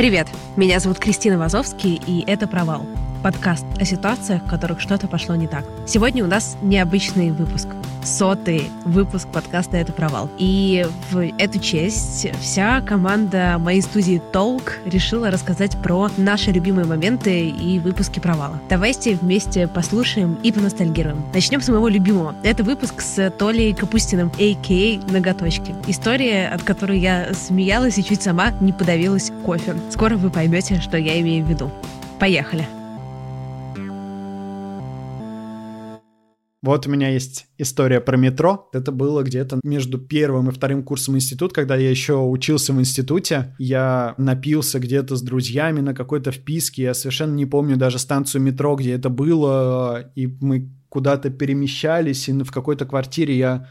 Привет, меня зовут Кристина Вазовский, и это «Провал» — подкаст о ситуациях, в которых что-то пошло не так. Сегодня у нас необычный выпуск — сотый выпуск подкаста «Это провал». И в эту честь вся команда моей студии «Толк» решила рассказать про наши любимые моменты и выпуски провала. Давайте вместе послушаем и поностальгируем. Начнем с моего любимого. Это выпуск с Толей Капустиным, а.к.а. «Ноготочки». История, от которой я смеялась и чуть сама не подавилась кофе. Скоро вы поймете, что я имею в виду. Поехали! Вот у меня есть история про метро. Это было где-то между первым и вторым курсом института, когда я еще учился в институте. Я напился где-то с друзьями на какой-то вписке. Я совершенно не помню даже станцию метро, где это было. И мы куда-то перемещались, и в какой-то квартире я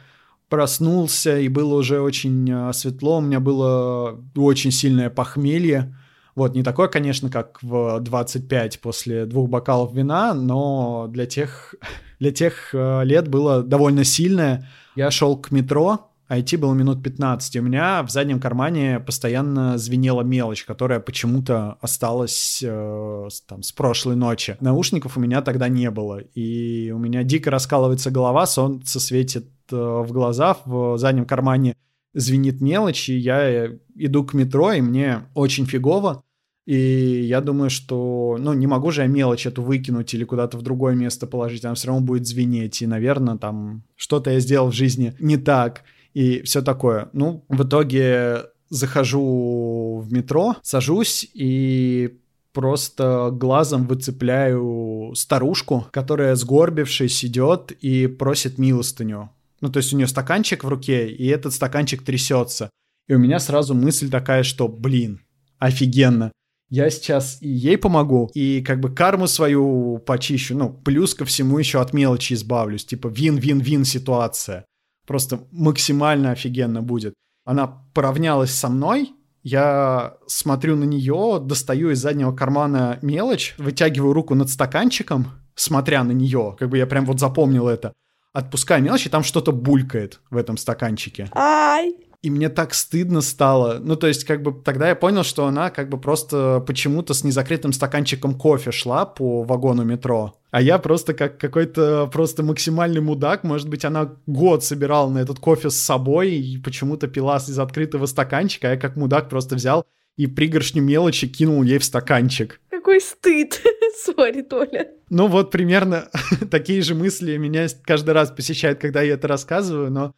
проснулся, и было уже очень а, светло. У меня было очень сильное похмелье. Вот, не такое, конечно, как в 25 после двух бокалов вина, но для тех для тех э, лет было довольно сильное. Я шел к метро, а идти было минут 15. И у меня в заднем кармане постоянно звенела мелочь, которая почему-то осталась э, там, с прошлой ночи. Наушников у меня тогда не было. И у меня дико раскалывается голова, солнце светит э, в глаза, в заднем кармане звенит мелочь, и я иду к метро, и мне очень фигово. И я думаю, что, ну, не могу же я мелочь эту выкинуть или куда-то в другое место положить, она все равно будет звенеть, и, наверное, там что-то я сделал в жизни не так, и все такое. Ну, в итоге захожу в метро, сажусь и просто глазом выцепляю старушку, которая, сгорбившись, идет и просит милостыню. Ну, то есть у нее стаканчик в руке, и этот стаканчик трясется. И у меня сразу мысль такая, что, блин, офигенно я сейчас и ей помогу, и как бы карму свою почищу, ну, плюс ко всему еще от мелочи избавлюсь, типа вин-вин-вин ситуация. Просто максимально офигенно будет. Она поравнялась со мной, я смотрю на нее, достаю из заднего кармана мелочь, вытягиваю руку над стаканчиком, смотря на нее, как бы я прям вот запомнил это, отпускаю мелочь, и там что-то булькает в этом стаканчике. Ай! И мне так стыдно стало. Ну, то есть, как бы, тогда я понял, что она как бы просто почему-то с незакрытым стаканчиком кофе шла по вагону метро. А я просто как какой-то просто максимальный мудак. Может быть, она год собирала на этот кофе с собой и почему-то пила из открытого стаканчика, а я как мудак просто взял и пригоршню мелочи кинул ей в стаканчик. Какой стыд. Сори, Толя. Ну вот примерно такие же мысли меня каждый раз посещают, когда я это рассказываю, но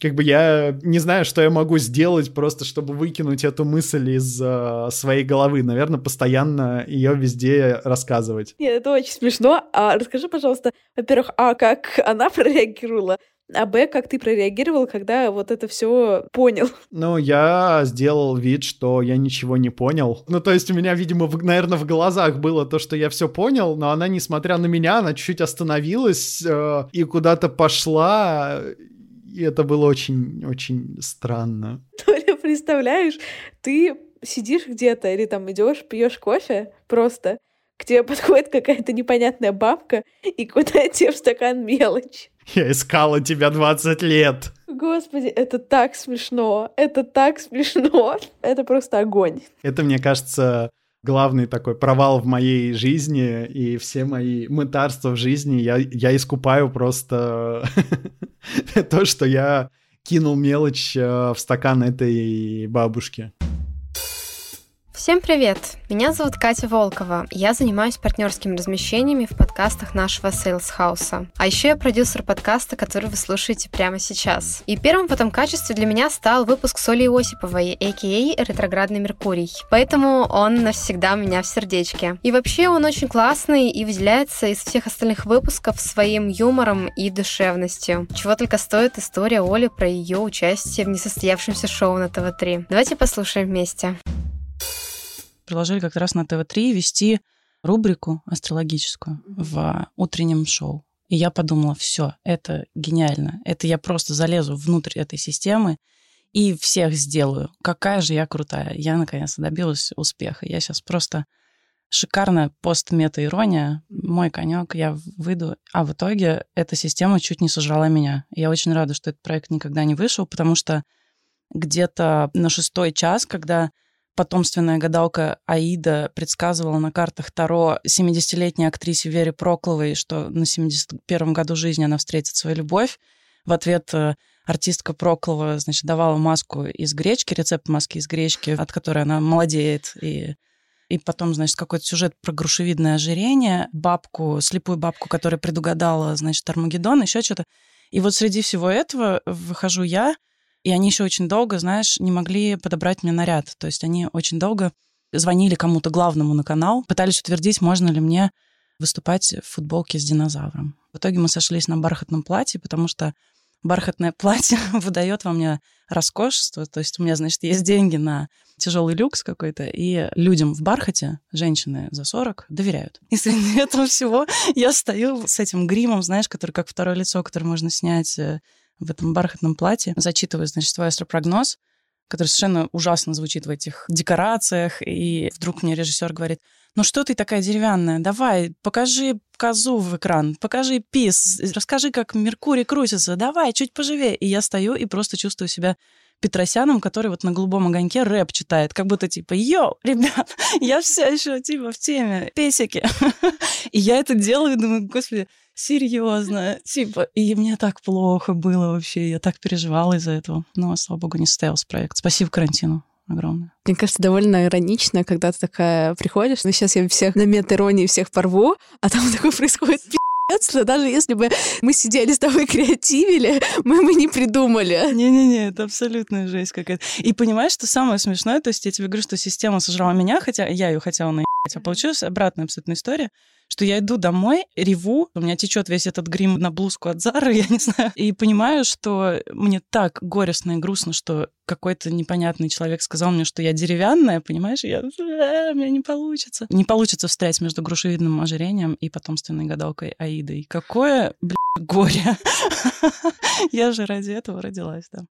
как бы я не знаю, что я могу сделать просто, чтобы выкинуть эту мысль из э, своей головы. Наверное, постоянно ее везде рассказывать. Нет, это очень смешно. А расскажи, пожалуйста, во-первых, а как она прореагировала? А Б, как ты прореагировал, когда вот это все понял? Ну, я сделал вид, что я ничего не понял. Ну, то есть у меня, видимо, в, наверное, в глазах было то, что я все понял, но она, несмотря на меня, она чуть-чуть остановилась э, и куда-то пошла и это было очень-очень странно. Толя, представляешь, ты сидишь где-то или там идешь, пьешь кофе просто, к тебе подходит какая-то непонятная бабка и куда тебе в стакан мелочь. Я искала тебя 20 лет. Господи, это так смешно. Это так смешно. Это просто огонь. Это, мне кажется, главный такой провал в моей жизни, и все мои мытарства в жизни я, я искупаю просто то, что я кинул мелочь э, в стакан этой бабушки. Всем привет! Меня зовут Катя Волкова. Я занимаюсь партнерскими размещениями в подкастах нашего Sales House. А еще я продюсер подкаста, который вы слушаете прямо сейчас. И первым в этом качестве для меня стал выпуск с Олей Осиповой, а.к.а. «Ретроградный Меркурий». Поэтому он навсегда у меня в сердечке. И вообще он очень классный и выделяется из всех остальных выпусков своим юмором и душевностью. Чего только стоит история Оли про ее участие в несостоявшемся шоу на ТВ-3. Давайте послушаем вместе предложили как раз на ТВ-3 вести рубрику астрологическую в утреннем шоу. И я подумала, все, это гениально. Это я просто залезу внутрь этой системы и всех сделаю. Какая же я крутая. Я, наконец-то, добилась успеха. Я сейчас просто шикарная пост-мета-ирония, мой конек, я выйду. А в итоге эта система чуть не сожрала меня. Я очень рада, что этот проект никогда не вышел, потому что где-то на шестой час, когда потомственная гадалка Аида предсказывала на картах Таро 70-летней актрисе Вере Прокловой, что на 71-м году жизни она встретит свою любовь. В ответ э, артистка Проклова, значит, давала маску из гречки, рецепт маски из гречки, от которой она молодеет. И, и потом, значит, какой-то сюжет про грушевидное ожирение, бабку, слепую бабку, которая предугадала, значит, Армагеддон, еще что-то. И вот среди всего этого выхожу я, и они еще очень долго, знаешь, не могли подобрать мне наряд. То есть они очень долго звонили кому-то главному на канал, пытались утвердить, можно ли мне выступать в футболке с динозавром. В итоге мы сошлись на бархатном платье, потому что бархатное платье выдает во мне роскошество. То есть у меня, значит, есть деньги на тяжелый люкс какой-то, и людям в бархате, женщины за 40, доверяют. И среди этого всего я стою с этим гримом, знаешь, который как второе лицо, которое можно снять э, в этом бархатном платье, зачитываю, значит, свой астропрогноз, который совершенно ужасно звучит в этих декорациях, и вдруг мне режиссер говорит, ну что ты такая деревянная, давай, покажи козу в экран, покажи пис, расскажи, как Меркурий крутится, давай, чуть поживее. И я стою и просто чувствую себя Петросяном, который вот на голубом огоньке рэп читает, как будто типа, йоу, ребят, я все еще типа в теме, песики. И я это делаю, думаю, господи, серьезно, типа, и мне так плохо было вообще, я так переживала из-за этого. Но, слава богу, не состоялся проект. Спасибо карантину огромное. Мне кажется, довольно иронично, когда ты такая приходишь, ну сейчас я всех на мет-иронии всех порву, а там такое происходит даже если бы мы сидели с тобой креативили, мы бы не придумали. Не-не-не, это абсолютная жесть какая-то. И понимаешь, что самое смешное, то есть я тебе говорю, что система сожрала меня, хотя я ее хотела наебать, а получилась обратная абсолютная история, что я иду домой, реву, у меня течет весь этот грим на блузку от Зары, я не знаю, и понимаю, что мне так горестно и грустно, что какой-то непонятный человек сказал мне, что я деревянная, понимаешь, я, а, у меня не получится. Не получится встрять между грушевидным ожирением и потомственной гадалкой Аидой. Какое, блядь, горе. Я же ради этого родилась, да.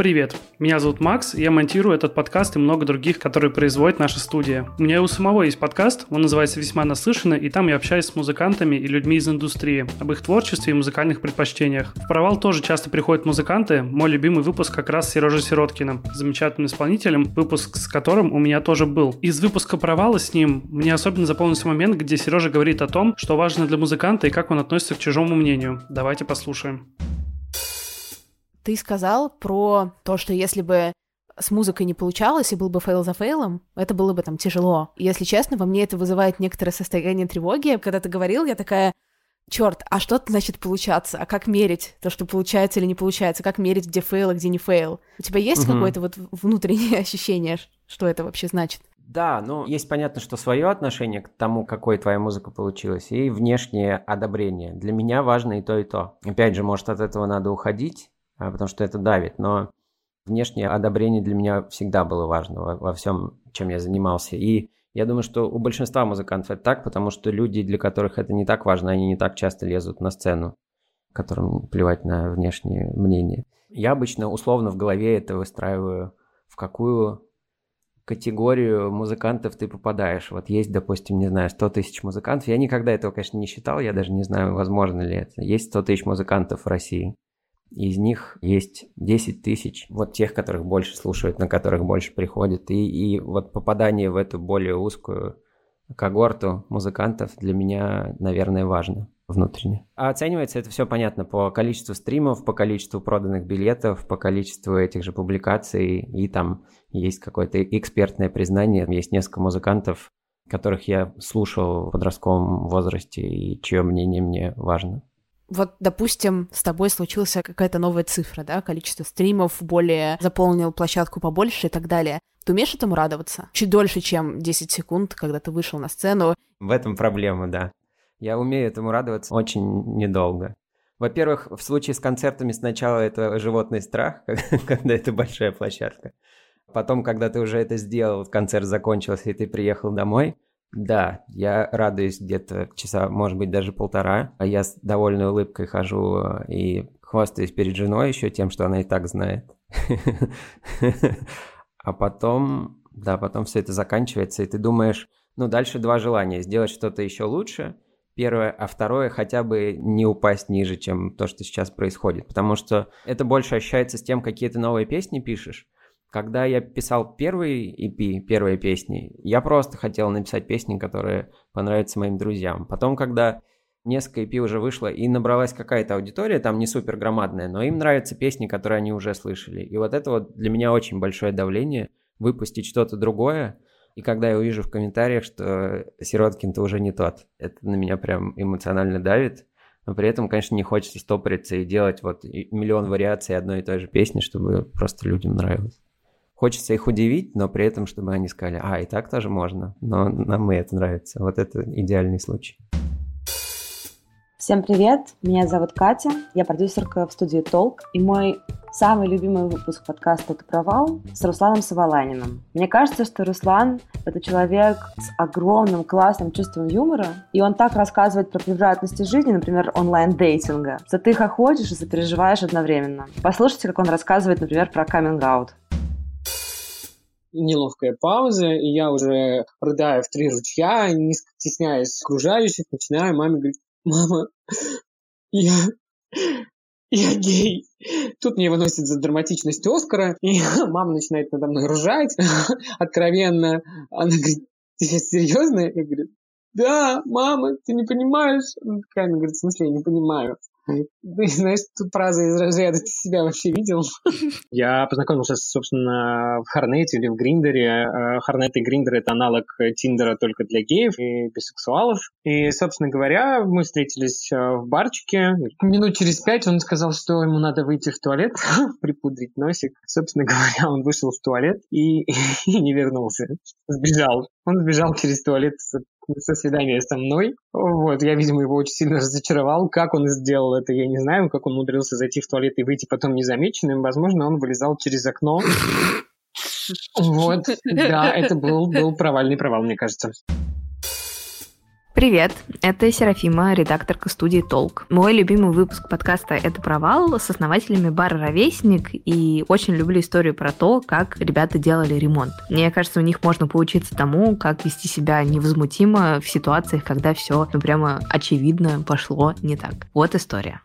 Привет, меня зовут Макс, я монтирую этот подкаст и много других, которые производит наша студия. У меня и у самого есть подкаст, он называется «Весьма наслышано», и там я общаюсь с музыкантами и людьми из индустрии, об их творчестве и музыкальных предпочтениях. В «Провал» тоже часто приходят музыканты, мой любимый выпуск как раз с Сережей Сироткиным, замечательным исполнителем, выпуск с которым у меня тоже был. Из выпуска «Провала» с ним мне особенно запомнился момент, где Сережа говорит о том, что важно для музыканта и как он относится к чужому мнению. Давайте послушаем. Ты сказал про то, что если бы с музыкой не получалось и был бы фейл за фейлом, это было бы там тяжело. Если честно, во мне это вызывает некоторое состояние тревоги. Когда ты говорил, я такая, черт, а что значит получаться? А как мерить то, что получается или не получается? Как мерить, где фейл, а где не фейл? У тебя есть угу. какое-то вот внутреннее ощущение, что это вообще значит? Да, ну, есть понятно, что свое отношение к тому, какой твоя музыка получилась, и внешнее одобрение. Для меня важно и то, и то. Опять же, может, от этого надо уходить, потому что это давит. Но внешнее одобрение для меня всегда было важно во, во всем, чем я занимался. И я думаю, что у большинства музыкантов это так, потому что люди, для которых это не так важно, они не так часто лезут на сцену, которым плевать на внешнее мнение. Я обычно условно в голове это выстраиваю, в какую категорию музыкантов ты попадаешь. Вот есть, допустим, не знаю, 100 тысяч музыкантов. Я никогда этого, конечно, не считал, я даже не знаю, возможно ли это. Есть 100 тысяч музыкантов в России. Из них есть 10 тысяч, вот тех, которых больше слушают, на которых больше приходят. И, и вот попадание в эту более узкую когорту музыкантов для меня, наверное, важно. внутренне. А оценивается это все понятно по количеству стримов, по количеству проданных билетов, по количеству этих же публикаций, и там есть какое-то экспертное признание. Есть несколько музыкантов, которых я слушал в подростковом возрасте и чье мнение мне важно. Вот, допустим, с тобой случилась какая-то новая цифра, да, количество стримов более заполнил площадку побольше и так далее. Ты умеешь этому радоваться? Чуть дольше, чем 10 секунд, когда ты вышел на сцену. В этом проблема, да. Я умею этому радоваться очень недолго. Во-первых, в случае с концертами сначала это животный страх, когда это большая площадка. Потом, когда ты уже это сделал, концерт закончился, и ты приехал домой, да, я радуюсь где-то часа, может быть, даже полтора. А я с довольной улыбкой хожу и хвастаюсь перед женой еще тем, что она и так знает. А потом, да, потом все это заканчивается, и ты думаешь, ну, дальше два желания. Сделать что-то еще лучше – первое, а второе хотя бы не упасть ниже, чем то, что сейчас происходит. Потому что это больше ощущается с тем, какие ты новые песни пишешь. Когда я писал первый EP, первые песни, я просто хотел написать песни, которые понравятся моим друзьям. Потом, когда несколько EP уже вышло и набралась какая-то аудитория, там не супер громадная, но им нравятся песни, которые они уже слышали. И вот это вот для меня очень большое давление, выпустить что-то другое, и когда я увижу в комментариях, что Сироткин-то уже не тот, это на меня прям эмоционально давит. Но при этом, конечно, не хочется стопориться и делать вот миллион вариаций одной и той же песни, чтобы просто людям нравилось. Хочется их удивить, но при этом, чтобы они сказали, а, и так тоже можно, но нам и это нравится. Вот это идеальный случай. Всем привет, меня зовут Катя, я продюсерка в студии Толк, и мой самый любимый выпуск подкаста «Это провал» с Русланом Саваланиным. Мне кажется, что Руслан — это человек с огромным классным чувством юмора, и он так рассказывает про превратности жизни, например, онлайн-дейтинга, что ты хохочешь и сопереживаешь одновременно. Послушайте, как он рассказывает, например, про каминг-аут неловкая пауза, и я уже рыдаю в три ручья, не стесняясь окружающих, начинаю маме говорить, мама, я, я гей. Тут мне выносят за драматичность Оскара, и мама начинает надо мной ржать откровенно. Она говорит, ты сейчас серьезно? Я говорю, да, мама, ты не понимаешь? Она такая, она говорит, в смысле, я не понимаю. Ты знаешь, тут фраза из разряда «ты себя вообще видел?» Я познакомился, собственно, в Харнете или в Гриндере. Харнет и Гриндер — это аналог Тиндера только для геев и бисексуалов. И, собственно говоря, мы встретились э, в барчике. Минут через пять он сказал, что ему надо выйти в туалет, припудрить носик. Собственно говоря, он вышел в туалет и, и не вернулся. Сбежал. Он сбежал через туалет со свидания со мной. Вот, я, видимо, его очень сильно разочаровал. Как он сделал это, я не знаю. Как он умудрился зайти в туалет и выйти потом незамеченным. Возможно, он вылезал через окно. Вот, да, это был, был провальный провал, мне кажется. Привет, это Серафима, редакторка студии Толк. Мой любимый выпуск подкаста «Это провал» с основателями бара «Ровесник», и очень люблю историю про то, как ребята делали ремонт. Мне кажется, у них можно поучиться тому, как вести себя невозмутимо в ситуациях, когда все ну, прямо очевидно пошло не так. Вот история.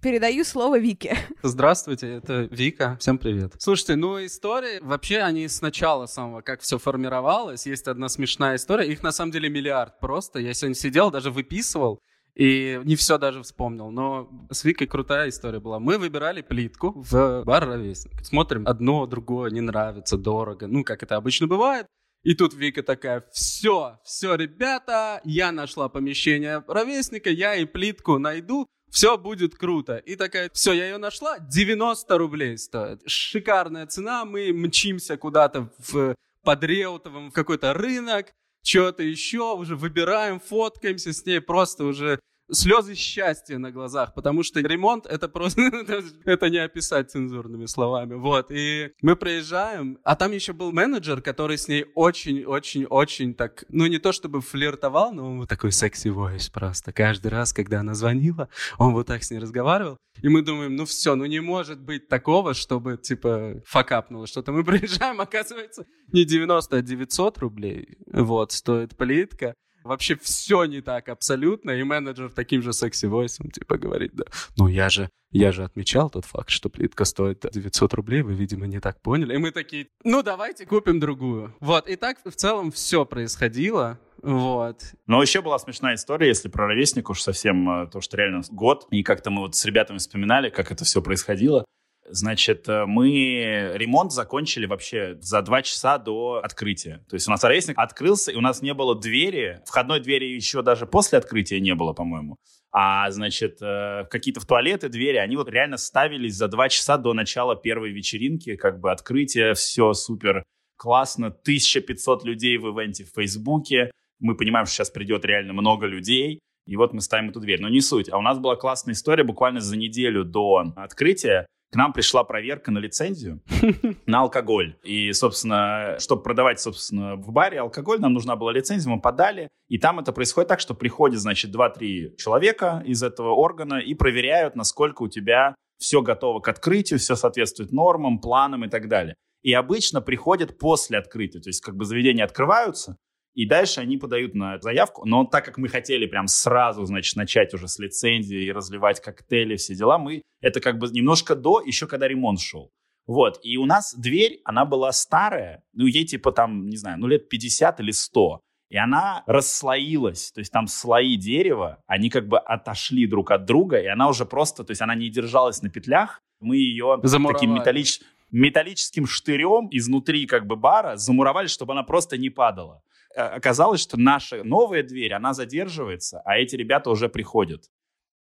Передаю слово Вике. Здравствуйте, это Вика. Всем привет. Слушайте, ну истории, вообще они с начала самого, как все формировалось. Есть одна смешная история, их на самом деле миллиард просто. Я сегодня сидел, даже выписывал, и не все даже вспомнил, но с Викой крутая история была. Мы выбирали плитку в бар «Ровесник». Смотрим, одно, другое не нравится, дорого. Ну, как это обычно бывает. И тут Вика такая, все, все, ребята, я нашла помещение ровесника, я и плитку найду, все будет круто. И такая, все, я ее нашла, 90 рублей стоит. Шикарная цена, мы мчимся куда-то в под Реутовым в какой-то рынок, что-то еще, уже выбираем, фоткаемся с ней, просто уже слезы счастья на глазах, потому что ремонт это просто, это не описать цензурными словами, вот, и мы приезжаем, а там еще был менеджер, который с ней очень-очень-очень так, ну не то чтобы флиртовал, но он вот такой секси войс просто, каждый раз, когда она звонила, он вот так с ней разговаривал, и мы думаем, ну все, ну не может быть такого, чтобы, типа, факапнуло что-то. Мы приезжаем, оказывается, не 90, а 900 рублей, вот, стоит плитка, Вообще все не так абсолютно, и менеджер таким же секси-войсом типа говорит, да, ну я же, я же отмечал тот факт, что плитка стоит 900 рублей, вы, видимо, не так поняли. И мы такие, ну давайте купим другую. Вот, и так в целом все происходило. Вот. Но еще была смешная история, если про ровесник уж совсем, э, то, что реально год, и как-то мы вот с ребятами вспоминали, как это все происходило. Значит, э, мы ремонт закончили вообще за два часа до открытия. То есть у нас ровесник открылся, и у нас не было двери. Входной двери еще даже после открытия не было, по-моему. А, значит, э, какие-то в туалеты двери, они вот реально ставились за два часа до начала первой вечеринки, как бы открытие, все супер классно. 1500 людей в ивенте в Фейсбуке. Мы понимаем, что сейчас придет реально много людей. И вот мы ставим эту дверь. Но не суть. А у нас была классная история буквально за неделю до открытия к нам пришла проверка на лицензию на алкоголь. И, собственно, чтобы продавать, собственно, в баре алкоголь, нам нужна была лицензия, мы подали. И там это происходит так, что приходит, значит, 2-3 человека из этого органа и проверяют, насколько у тебя все готово к открытию, все соответствует нормам, планам и так далее. И обычно приходят после открытия. То есть как бы заведения открываются, и дальше они подают на заявку. Но так как мы хотели прям сразу, значит, начать уже с лицензии и разливать коктейли, все дела, мы это как бы немножко до, еще когда ремонт шел. Вот, и у нас дверь, она была старая, ну, ей типа там, не знаю, ну, лет 50 или 100. И она расслоилась, то есть там слои дерева, они как бы отошли друг от друга, и она уже просто, то есть она не держалась на петлях, мы ее Замуровали. таким металлич... металлическим штырем изнутри как бы бара замуровали, чтобы она просто не падала. Э, оказалось, что наша новая дверь, она задерживается, а эти ребята уже приходят.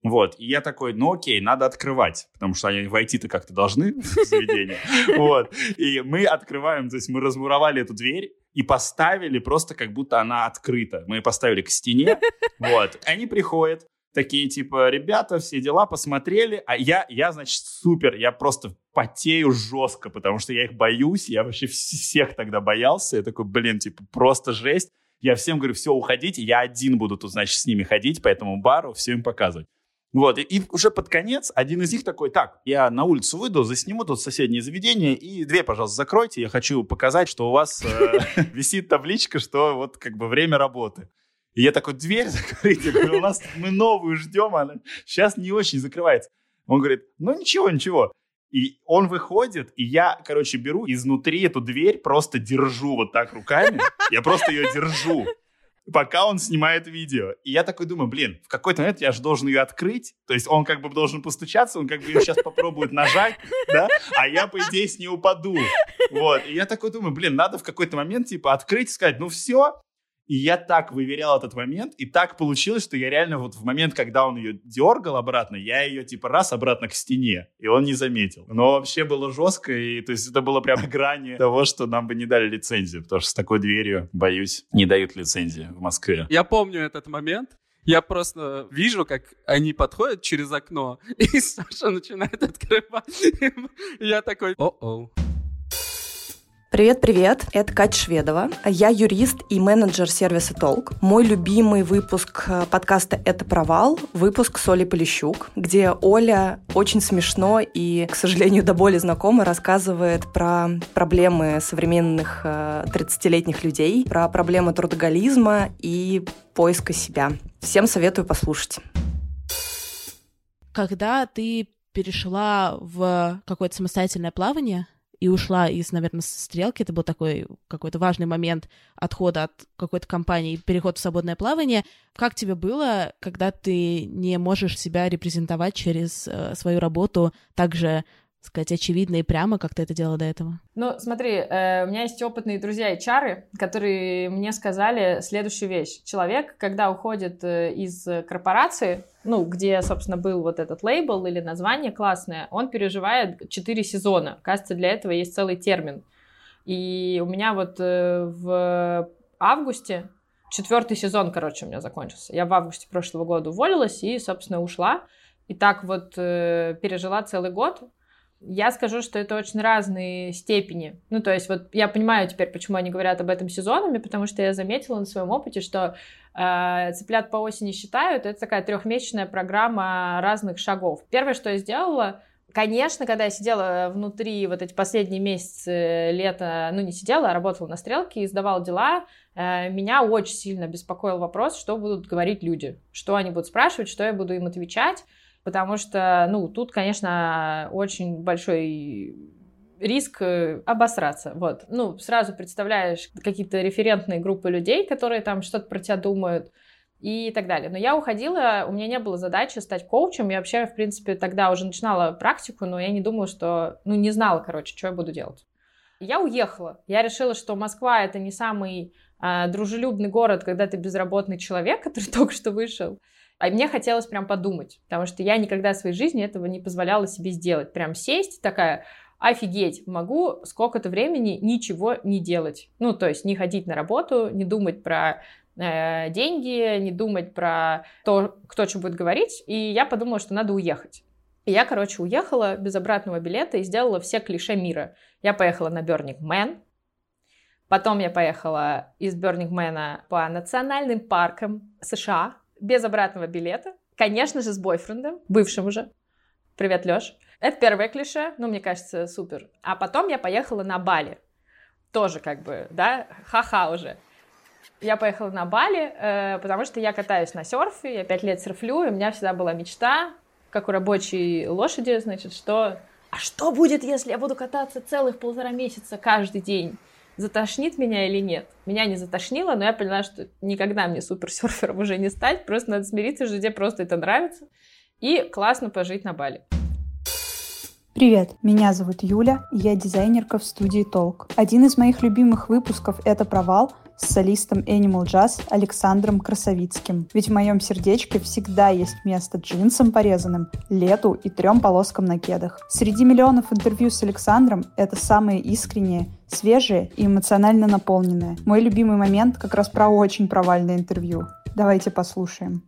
Вот, и я такой, ну окей, надо открывать, потому что они войти-то как-то должны в заведение. Вот, и мы открываем, то есть мы размуровали эту дверь и поставили просто как будто она открыта. Мы ее поставили к стене, вот. Они приходят, такие типа, ребята, все дела, посмотрели, а я, я, значит, супер, я просто потею жестко, потому что я их боюсь, я вообще всех тогда боялся, я такой, блин, типа, просто жесть. Я всем говорю, все, уходите, я один буду тут, значит, с ними ходить по этому бару, все им показывать. Вот, и, и уже под конец один из них такой, так, я на улицу выйду, засниму тут соседнее заведение, и дверь, пожалуйста, закройте, я хочу показать, что у вас э, висит табличка, что вот как бы время работы. И я такой, дверь закрыть, говорю, у нас мы новую ждем, она сейчас не очень закрывается. Он говорит, ну ничего, ничего. И он выходит, и я, короче, беру изнутри эту дверь, просто держу вот так руками. Я просто ее держу, пока он снимает видео. И я такой думаю, блин, в какой-то момент я же должен ее открыть. То есть он как бы должен постучаться, он как бы ее сейчас попробует нажать, да, а я, по идее, с ней упаду. Вот. И я такой думаю, блин, надо в какой-то момент, типа, открыть и сказать, ну все, и я так выверял этот момент, и так получилось, что я реально вот в момент, когда он ее дергал обратно, я ее типа раз обратно к стене, и он не заметил. Но вообще было жестко, и то есть это было прям грани того, что нам бы не дали лицензию, потому что с такой дверью, боюсь, не дают лицензии в Москве. Я помню этот момент, я просто вижу, как они подходят через окно, и Саша начинает открывать. Я такой, о-о. Привет-привет, это Катя Шведова. Я юрист и менеджер сервиса Толк. Мой любимый выпуск э, подкаста «Это провал» — выпуск с Олей Полищук, где Оля очень смешно и, к сожалению, до боли знакомо рассказывает про проблемы современных 30-летних э, людей, про проблемы трудоголизма и поиска себя. Всем советую послушать. Когда ты перешла в какое-то самостоятельное плавание, и ушла из, наверное, стрелки. Это был такой какой-то важный момент отхода от какой-то компании, переход в свободное плавание. Как тебе было, когда ты не можешь себя репрезентовать через э, свою работу также сказать, очевидно и прямо, как ты это делала до этого? Ну, смотри, э, у меня есть опытные друзья и чары, которые мне сказали следующую вещь. Человек, когда уходит э, из корпорации, ну, где, собственно, был вот этот лейбл или название классное, он переживает 4 сезона. Кажется, для этого есть целый термин. И у меня вот э, в августе четвертый сезон, короче, у меня закончился. Я в августе прошлого года уволилась и, собственно, ушла. И так вот э, пережила целый год. Я скажу, что это очень разные степени. Ну, то есть вот я понимаю теперь, почему они говорят об этом сезонами, потому что я заметила на своем опыте, что э, «Цыплят по осени считают» — это такая трехмесячная программа разных шагов. Первое, что я сделала, Конечно, когда я сидела внутри вот эти последние месяцы лета, ну не сидела, а работала на стрелке и сдавала дела, э, меня очень сильно беспокоил вопрос, что будут говорить люди, что они будут спрашивать, что я буду им отвечать, потому что, ну, тут, конечно, очень большой риск э, обосраться. Вот. Ну, сразу представляешь какие-то референтные группы людей, которые там что-то про тебя думают, и так далее. Но я уходила, у меня не было задачи стать коучем. Я вообще, в принципе, тогда уже начинала практику, но я не думала, что... Ну, не знала, короче, что я буду делать. Я уехала. Я решила, что Москва — это не самый э, дружелюбный город, когда ты безработный человек, который только что вышел. А мне хотелось прям подумать, потому что я никогда в своей жизни этого не позволяла себе сделать. Прям сесть такая, офигеть, могу сколько-то времени ничего не делать. Ну, то есть не ходить на работу, не думать про Э, деньги, не думать про то, кто что будет говорить. И я подумала, что надо уехать. И я, короче, уехала без обратного билета и сделала все клише мира. Я поехала на Burning Man, потом я поехала из Burning Man по национальным паркам США без обратного билета, конечно же, с бойфрендом, бывшим уже. Привет, Лёш. Это первое клише, ну, мне кажется, супер. А потом я поехала на Бали. Тоже как бы, да, ха-ха уже. Я поехала на Бали, э, потому что я катаюсь на серфе, я пять лет серфлю, и у меня всегда была мечта, как у рабочей лошади, значит, что... А что будет, если я буду кататься целых полтора месяца каждый день? Затошнит меня или нет? Меня не затошнило, но я поняла, что никогда мне суперсерфером уже не стать, просто надо смириться, что тебе просто это нравится, и классно пожить на Бали. Привет, меня зовут Юля, я дизайнерка в студии Толк. Один из моих любимых выпусков — это «Провал», с солистом Animal Jazz Александром Красовицким. Ведь в моем сердечке всегда есть место джинсам порезанным, лету и трем полоскам на кедах. Среди миллионов интервью с Александром это самые искренние, свежие и эмоционально наполненные. Мой любимый момент как раз про очень провальное интервью. Давайте послушаем.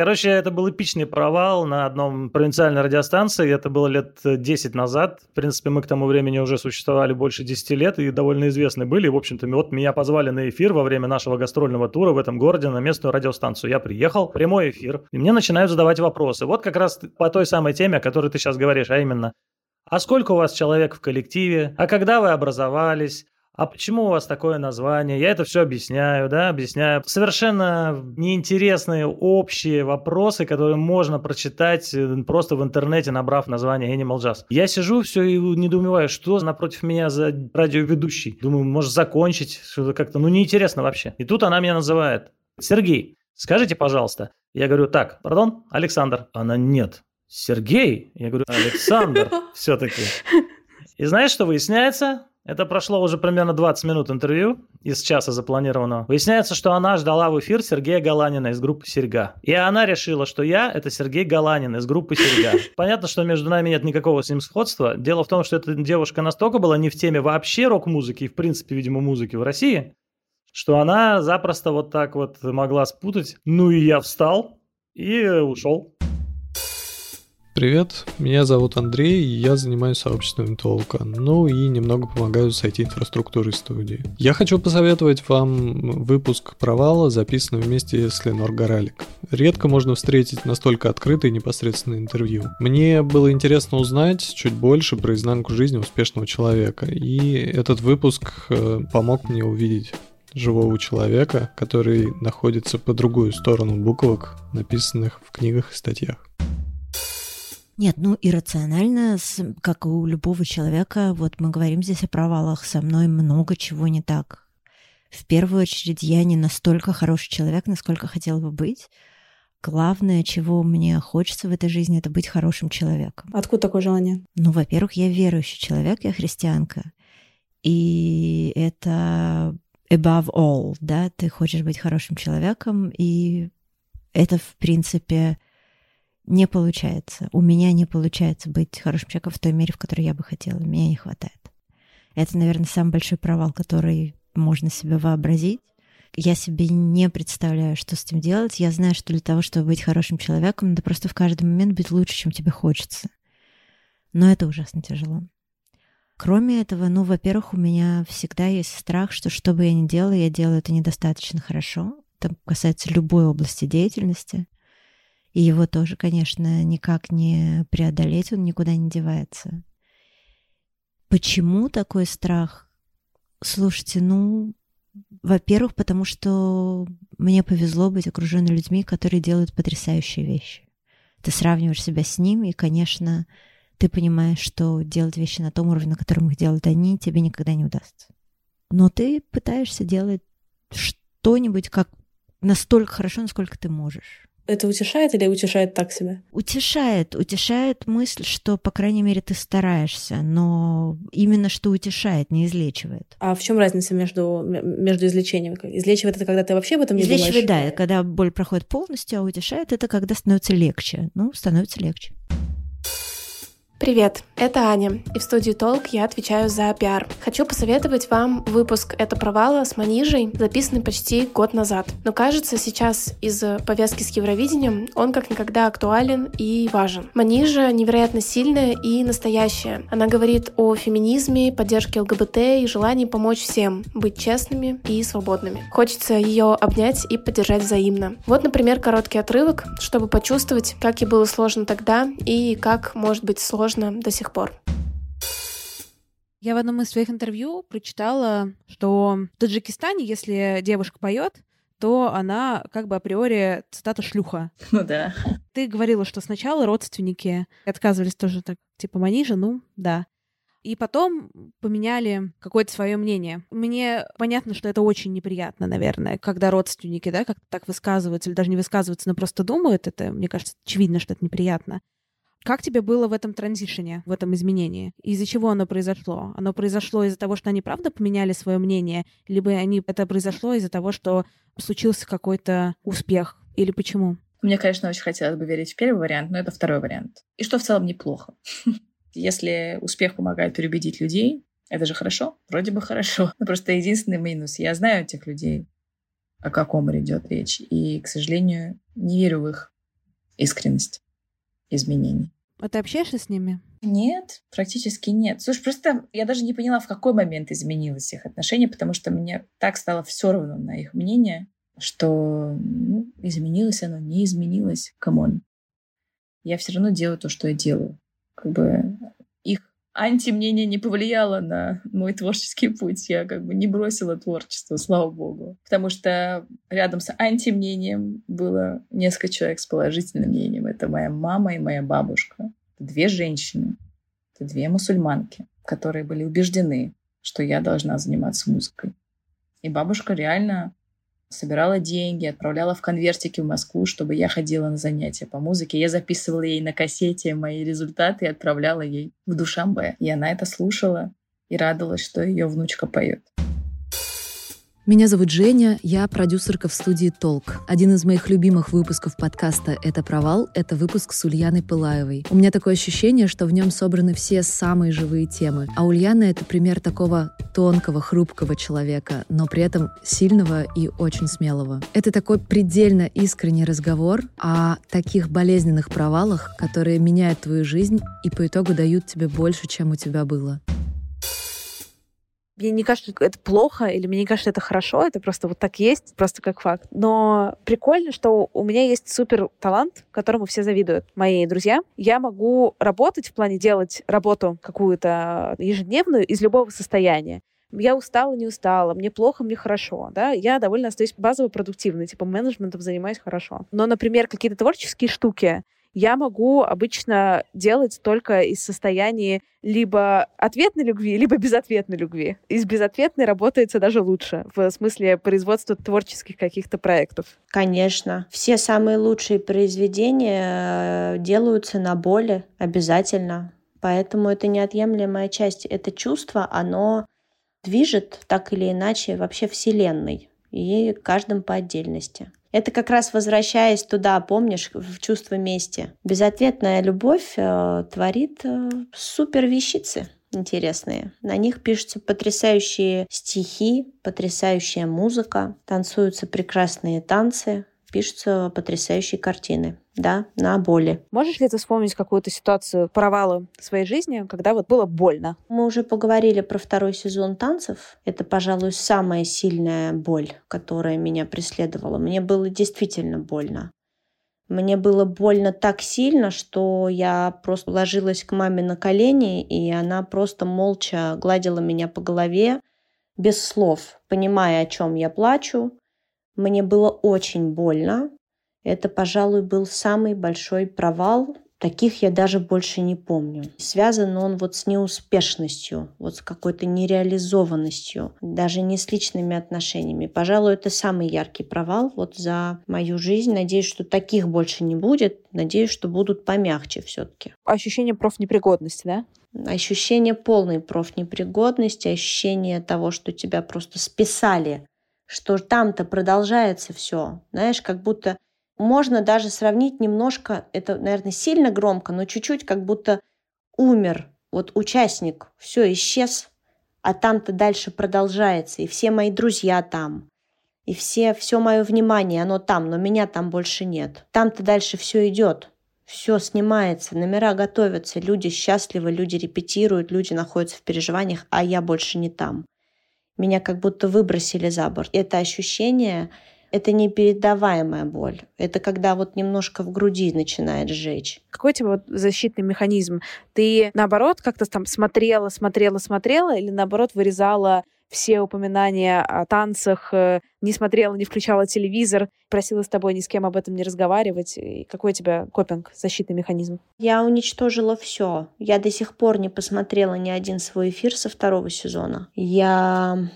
Короче, это был эпичный провал на одном провинциальной радиостанции. Это было лет 10 назад. В принципе, мы к тому времени уже существовали больше 10 лет и довольно известны были. В общем-то, вот меня позвали на эфир во время нашего гастрольного тура в этом городе на местную радиостанцию. Я приехал, прямой эфир, и мне начинают задавать вопросы. Вот как раз по той самой теме, о которой ты сейчас говоришь, а именно, а сколько у вас человек в коллективе? А когда вы образовались? А почему у вас такое название? Я это все объясняю, да, объясняю. Совершенно неинтересные общие вопросы, которые можно прочитать э, просто в интернете, набрав название Animal Jazz. Я сижу все и недоумеваю, что напротив меня за радиоведущий. Думаю, может закончить, что-то как-то, ну неинтересно вообще. И тут она меня называет. Сергей, скажите, пожалуйста. Я говорю, так, пардон, Александр. Она, нет. Сергей? Я говорю, Александр все-таки. И знаешь, что выясняется? Это прошло уже примерно 20 минут интервью из часа запланированного. Выясняется, что она ждала в эфир Сергея Галанина из группы «Серьга». И она решила, что я – это Сергей Галанин из группы «Серьга». Понятно, что между нами нет никакого с ним сходства. Дело в том, что эта девушка настолько была не в теме вообще рок-музыки и, в принципе, видимо, музыки в России, что она запросто вот так вот могла спутать. Ну и я встал и ушел. Привет, меня зовут Андрей, и я занимаюсь сообществом толка, ну и немного помогаю с IT-инфраструктурой студии. Я хочу посоветовать вам выпуск «Провала», записанный вместе с Ленор Горалик. Редко можно встретить настолько открытое и непосредственное интервью. Мне было интересно узнать чуть больше про изнанку жизни успешного человека, и этот выпуск э, помог мне увидеть живого человека, который находится по другую сторону буквок, написанных в книгах и статьях. Нет, ну иррационально, как у любого человека, вот мы говорим здесь о провалах, со мной много чего не так. В первую очередь, я не настолько хороший человек, насколько хотела бы быть. Главное, чего мне хочется в этой жизни, это быть хорошим человеком. Откуда такое желание? Ну, во-первых, я верующий человек, я христианка. И это above all, да, ты хочешь быть хорошим человеком, и это, в принципе, не получается. У меня не получается быть хорошим человеком в той мере, в которой я бы хотела. Меня не хватает. Это, наверное, самый большой провал, который можно себе вообразить. Я себе не представляю, что с этим делать. Я знаю, что для того, чтобы быть хорошим человеком, надо просто в каждый момент быть лучше, чем тебе хочется. Но это ужасно тяжело. Кроме этого, ну, во-первых, у меня всегда есть страх, что что бы я ни делала, я делаю это недостаточно хорошо. Это касается любой области деятельности. И его тоже, конечно, никак не преодолеть, он никуда не девается. Почему такой страх? Слушайте, ну, во-первых, потому что мне повезло быть окруженной людьми, которые делают потрясающие вещи. Ты сравниваешь себя с ними, и, конечно, ты понимаешь, что делать вещи на том уровне, на котором их делают они, тебе никогда не удастся. Но ты пытаешься делать что-нибудь как настолько хорошо, насколько ты можешь. Это утешает или утешает так себя? Утешает. Утешает мысль, что, по крайней мере, ты стараешься, но именно что утешает, не излечивает. А в чем разница между, между излечением? Излечивает это, когда ты вообще об этом не излечивает, думаешь? да, когда боль проходит полностью, а утешает это, когда становится легче. Ну, становится легче. Привет, это Аня, и в студии Толк я отвечаю за пиар. Хочу посоветовать вам выпуск «Это провала» с Манижей, записанный почти год назад. Но кажется, сейчас из повестки с Евровидением он как никогда актуален и важен. Манижа невероятно сильная и настоящая. Она говорит о феминизме, поддержке ЛГБТ и желании помочь всем быть честными и свободными. Хочется ее обнять и поддержать взаимно. Вот, например, короткий отрывок, чтобы почувствовать, как ей было сложно тогда и как может быть сложно сложно до сих пор. Я в одном из своих интервью прочитала, что в Таджикистане, если девушка поет, то она как бы априори цитата шлюха. Ну да. Ты говорила, что сначала родственники отказывались тоже так, типа Манижа, ну да. И потом поменяли какое-то свое мнение. Мне понятно, что это очень неприятно, наверное, когда родственники, да, как-то так высказываются, или даже не высказываются, но просто думают это. Мне кажется, очевидно, что это неприятно. Как тебе было в этом транзишене, в этом изменении? Из-за чего оно произошло? Оно произошло из-за того, что они правда поменяли свое мнение, либо они это произошло из-за того, что случился какой-то успех? Или почему? Мне, конечно, очень хотелось бы верить в первый вариант, но это второй вариант. И что в целом неплохо. Если успех помогает переубедить людей, это же хорошо? Вроде бы хорошо. Но просто единственный минус. Я знаю этих людей, о каком идет речь. И, к сожалению, не верю в их искренность изменений. А ты общаешься с ними? Нет, практически нет. Слушай, просто я даже не поняла, в какой момент изменилось их отношение, потому что мне так стало все равно на их мнение, что ну, изменилось оно, не изменилось. Come on. Я все равно делаю то, что я делаю. Как бы антимнение не повлияло на мой творческий путь. Я как бы не бросила творчество, слава богу. Потому что рядом с антимнением было несколько человек с положительным мнением. Это моя мама и моя бабушка. Это две женщины. Это две мусульманки, которые были убеждены, что я должна заниматься музыкой. И бабушка реально собирала деньги, отправляла в конвертики в Москву, чтобы я ходила на занятия по музыке. Я записывала ей на кассете мои результаты и отправляла ей в Душамбе. И она это слушала и радовалась, что ее внучка поет. Меня зовут Женя, я продюсерка в студии «Толк». Один из моих любимых выпусков подкаста «Это провал» — это выпуск с Ульяной Пылаевой. У меня такое ощущение, что в нем собраны все самые живые темы. А Ульяна — это пример такого тонкого, хрупкого человека, но при этом сильного и очень смелого. Это такой предельно искренний разговор о таких болезненных провалах, которые меняют твою жизнь и по итогу дают тебе больше, чем у тебя было. Мне не кажется, что это плохо, или мне не кажется, что это хорошо, это просто вот так есть, просто как факт. Но прикольно, что у меня есть супер талант, которому все завидуют, мои друзья. Я могу работать в плане делать работу какую-то ежедневную из любого состояния. Я устала, не устала, мне плохо, мне хорошо, да, я довольно остаюсь базово продуктивной, типа менеджментом занимаюсь хорошо. Но, например, какие-то творческие штуки, я могу обычно делать только из состояния либо ответной любви, либо безответной любви. Из безответной работается даже лучше, в смысле производства творческих каких-то проектов. Конечно. Все самые лучшие произведения э, делаются на боли обязательно. Поэтому это неотъемлемая часть. Это чувство, оно движет так или иначе вообще Вселенной и каждым по отдельности. Это как раз возвращаясь туда, помнишь, в чувство мести. Безответная любовь э, творит э, супер вещицы интересные. На них пишутся потрясающие стихи, потрясающая музыка, танцуются прекрасные танцы, пишутся потрясающие картины, да, на боли. Можешь ли ты вспомнить какую-то ситуацию провала в своей жизни, когда вот было больно? Мы уже поговорили про второй сезон танцев. Это, пожалуй, самая сильная боль, которая меня преследовала. Мне было действительно больно. Мне было больно так сильно, что я просто ложилась к маме на колени, и она просто молча гладила меня по голове, без слов, понимая, о чем я плачу. Мне было очень больно. Это, пожалуй, был самый большой провал Таких я даже больше не помню. Связан он вот с неуспешностью, вот с какой-то нереализованностью, даже не с личными отношениями. Пожалуй, это самый яркий провал вот за мою жизнь. Надеюсь, что таких больше не будет. Надеюсь, что будут помягче все-таки. Ощущение профнепригодности, да? Ощущение полной профнепригодности, ощущение того, что тебя просто списали, что там-то продолжается все. Знаешь, как будто можно даже сравнить немножко, это, наверное, сильно громко, но чуть-чуть как будто умер вот участник, все, исчез, а там-то дальше продолжается, и все мои друзья там, и все, все мое внимание, оно там, но меня там больше нет. Там-то дальше все идет, все снимается, номера готовятся, люди счастливы, люди репетируют, люди находятся в переживаниях, а я больше не там. Меня как будто выбросили за борт. Это ощущение это непередаваемая боль. Это когда вот немножко в груди начинает сжечь. Какой у тебя вот защитный механизм? Ты, наоборот, как-то там смотрела, смотрела, смотрела или, наоборот, вырезала все упоминания о танцах, э, не смотрела, не включала телевизор, просила с тобой ни с кем об этом не разговаривать. И какой у тебя копинг, защитный механизм? Я уничтожила все. Я до сих пор не посмотрела ни один свой эфир со второго сезона. Я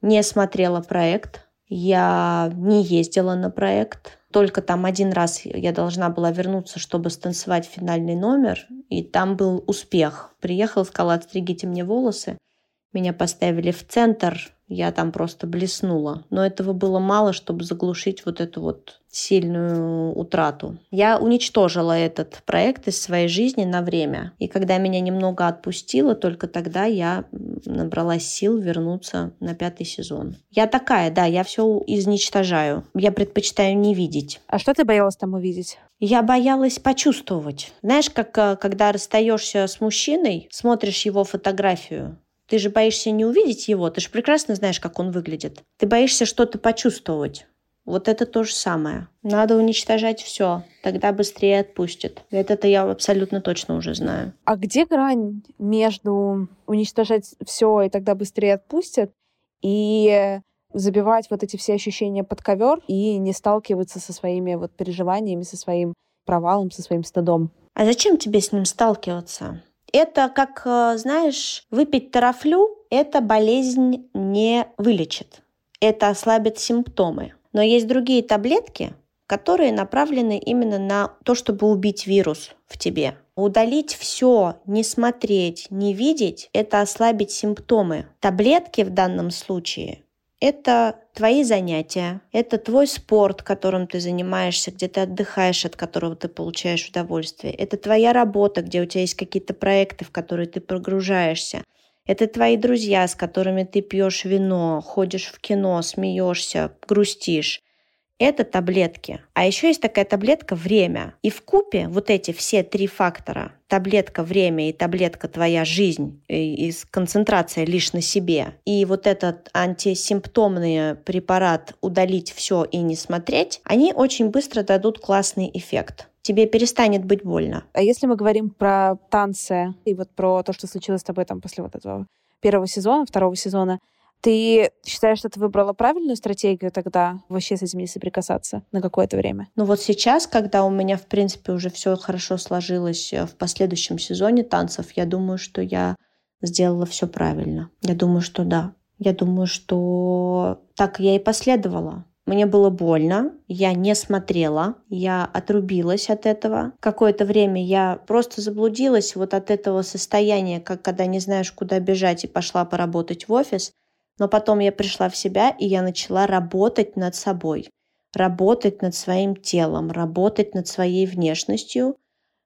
не смотрела проект. Я не ездила на проект. Только там один раз я должна была вернуться, чтобы станцевать финальный номер. И там был успех. Приехал, сказал, отстригите мне волосы. Меня поставили в центр я там просто блеснула. Но этого было мало, чтобы заглушить вот эту вот сильную утрату. Я уничтожила этот проект из своей жизни на время. И когда меня немного отпустило, только тогда я набралась сил вернуться на пятый сезон. Я такая, да, я все изничтожаю. Я предпочитаю не видеть. А что ты боялась там увидеть? Я боялась почувствовать. Знаешь, как э, когда расстаешься с мужчиной, смотришь его фотографию, ты же боишься не увидеть его, ты же прекрасно знаешь, как он выглядит. Ты боишься что-то почувствовать. Вот это то же самое. Надо уничтожать все, тогда быстрее отпустит. Это-то я абсолютно точно уже знаю. А где грань между уничтожать все и тогда быстрее отпустят и забивать вот эти все ощущения под ковер и не сталкиваться со своими вот переживаниями, со своим провалом, со своим стыдом? А зачем тебе с ним сталкиваться? Это как, э, знаешь, выпить тарафлю, эта болезнь не вылечит. Это ослабит симптомы. Но есть другие таблетки, которые направлены именно на то, чтобы убить вирус в тебе. Удалить все, не смотреть, не видеть – это ослабить симптомы. Таблетки в данном случае это твои занятия, это твой спорт, которым ты занимаешься, где ты отдыхаешь, от которого ты получаешь удовольствие. Это твоя работа, где у тебя есть какие-то проекты, в которые ты прогружаешься. Это твои друзья, с которыми ты пьешь вино, ходишь в кино, смеешься, грустишь это таблетки. А еще есть такая таблетка «время». И в купе вот эти все три фактора – таблетка «время» и таблетка «твоя жизнь» и, и концентрация лишь на себе, и вот этот антисимптомный препарат «удалить все и не смотреть», они очень быстро дадут классный эффект тебе перестанет быть больно. А если мы говорим про танцы и вот про то, что случилось с тобой там после вот этого первого сезона, второго сезона, ты считаешь, что ты выбрала правильную стратегию тогда вообще с этим не соприкасаться на какое-то время? Ну вот сейчас, когда у меня, в принципе, уже все хорошо сложилось э, в последующем сезоне танцев, я думаю, что я сделала все правильно. Я думаю, что да. Я думаю, что так я и последовала. Мне было больно, я не смотрела, я отрубилась от этого. Какое-то время я просто заблудилась вот от этого состояния, как когда не знаешь, куда бежать, и пошла поработать в офис. Но потом я пришла в себя, и я начала работать над собой, работать над своим телом, работать над своей внешностью,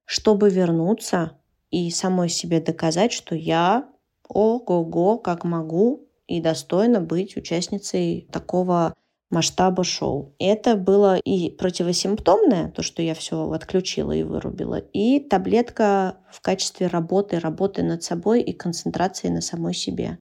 чтобы вернуться и самой себе доказать, что я ого-го, как могу и достойна быть участницей такого масштаба шоу. Это было и противосимптомное, то, что я все отключила и вырубила, и таблетка в качестве работы, работы над собой и концентрации на самой себе.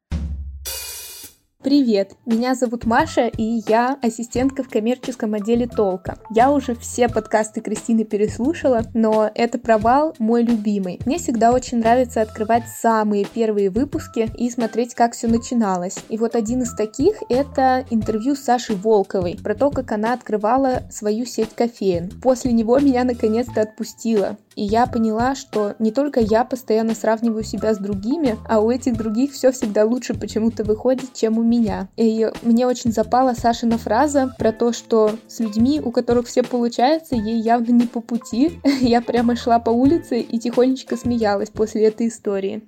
Привет, меня зовут Маша, и я ассистентка в коммерческом отделе Толка. Я уже все подкасты Кристины переслушала, но это провал мой любимый. Мне всегда очень нравится открывать самые первые выпуски и смотреть, как все начиналось. И вот один из таких — это интервью с Сашей Волковой про то, как она открывала свою сеть кофеин. После него меня наконец-то отпустило. И я поняла, что не только я постоянно сравниваю себя с другими, а у этих других все всегда лучше почему-то выходит, чем у меня. И мне очень запала Сашина фраза про то, что с людьми, у которых все получается, ей явно не по пути. Я прямо шла по улице и тихонечко смеялась после этой истории.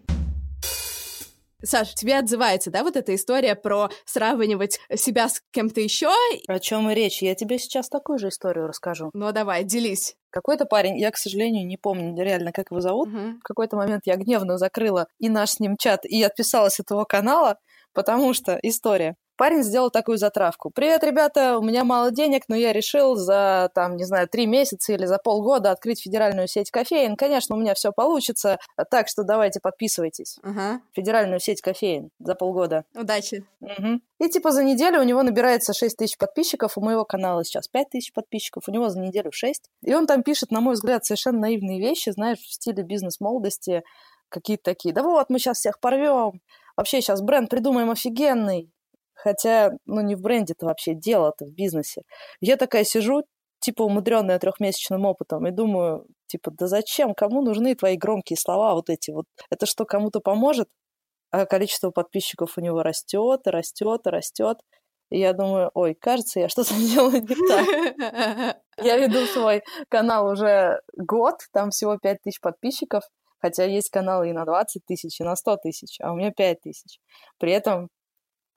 Саш, тебе отзывается, да, вот эта история про сравнивать себя с кем-то еще? О чем и речь? Я тебе сейчас такую же историю расскажу. Ну давай, делись. Какой-то парень, я, к сожалению, не помню реально, как его зовут. Угу. В какой-то момент я гневно закрыла и наш с ним чат, и отписалась от этого канала, потому что история. Парень сделал такую затравку. «Привет, ребята, у меня мало денег, но я решил за, там, не знаю, три месяца или за полгода открыть федеральную сеть кофеин. Конечно, у меня все получится, так что давайте подписывайтесь. Ага. Федеральную сеть кофеин за полгода». Удачи. Угу. И типа за неделю у него набирается 6 тысяч подписчиков, у моего канала сейчас 5 тысяч подписчиков, у него за неделю 6. И он там пишет, на мой взгляд, совершенно наивные вещи, знаешь, в стиле бизнес-молодости, какие-то такие. Да вот, мы сейчас всех порвем. Вообще сейчас бренд придумаем офигенный. Хотя, ну, не в бренде-то вообще дело-то в бизнесе. Я такая сижу, типа умудренная трехмесячным опытом, и думаю, типа, да зачем, кому нужны твои громкие слова вот эти вот? Это что, кому-то поможет? А количество подписчиков у него растет, растет, растет. И я думаю, ой, кажется, я что-то делаю не так. Я веду свой канал уже год, там всего 5 тысяч подписчиков, хотя есть каналы и на 20 тысяч, и на 100 тысяч, а у меня 5 тысяч. При этом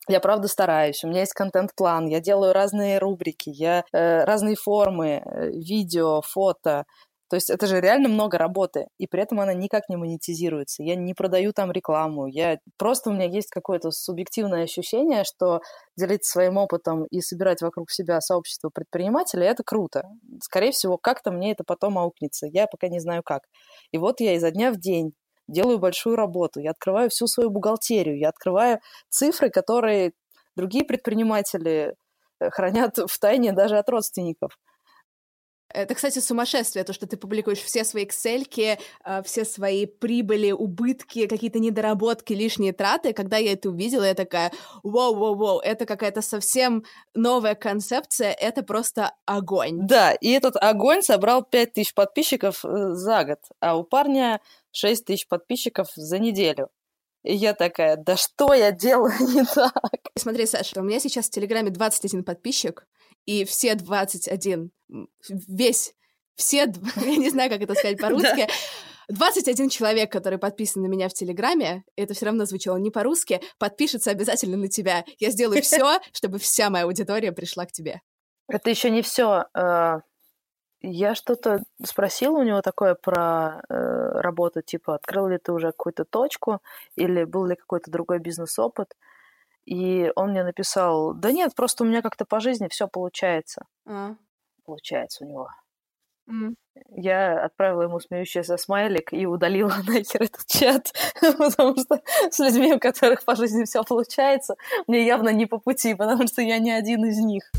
я правда стараюсь, у меня есть контент-план, я делаю разные рубрики, я э, разные формы, э, видео, фото. То есть это же реально много работы, и при этом она никак не монетизируется. Я не продаю там рекламу, я просто у меня есть какое-то субъективное ощущение, что делиться своим опытом и собирать вокруг себя сообщество предпринимателей это круто. Скорее всего, как-то мне это потом аукнется. Я пока не знаю как. И вот я изо дня в день делаю большую работу, я открываю всю свою бухгалтерию, я открываю цифры, которые другие предприниматели э, хранят в тайне даже от родственников. Это, кстати, сумасшествие, то, что ты публикуешь все свои excel э, все свои прибыли, убытки, какие-то недоработки, лишние траты. Когда я это увидела, я такая, вау-вау-вау, это какая-то совсем новая концепция, это просто огонь. Да, и этот огонь собрал 5000 подписчиков э, за год, а у парня 6 тысяч подписчиков за неделю. И я такая, да что я делаю не так? Смотри, Саша, у меня сейчас в Телеграме 21 подписчик, и все 21, весь, все, я не знаю, как это сказать по-русски, 21 человек, который подписан на меня в Телеграме, это все равно звучало не по-русски, подпишется обязательно на тебя. Я сделаю все, чтобы вся моя аудитория пришла к тебе. Это еще не все. Э, я что-то спросила у него такое про э, работу, типа, открыл ли ты уже какую-то точку или был ли какой-то другой бизнес-опыт. И он мне написал, да нет, просто у меня как-то по жизни все получается. А. Получается у него. Mm. Я отправила ему смеющийся смайлик и удалила нахер этот чат, потому что с людьми, у которых по жизни все получается, мне явно не по пути, потому что я не один из них.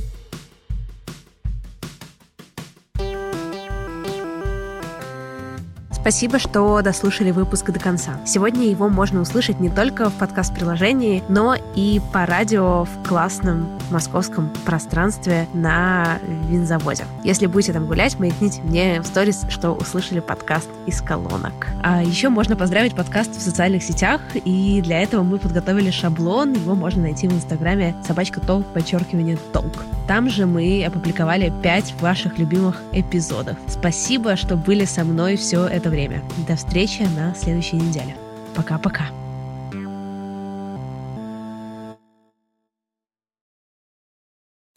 Спасибо, что дослушали выпуск до конца. Сегодня его можно услышать не только в подкаст-приложении, но и по радио в классном московском пространстве на винзаводе. Если будете там гулять, маякните мне в сторис, что услышали подкаст из колонок. А еще можно поздравить подкаст в социальных сетях, и для этого мы подготовили шаблон, его можно найти в инстаграме собачка толк, подчеркивание толк. Там же мы опубликовали 5 ваших любимых эпизодов. Спасибо, что были со мной все это время. До встречи на следующей неделе. Пока-пока.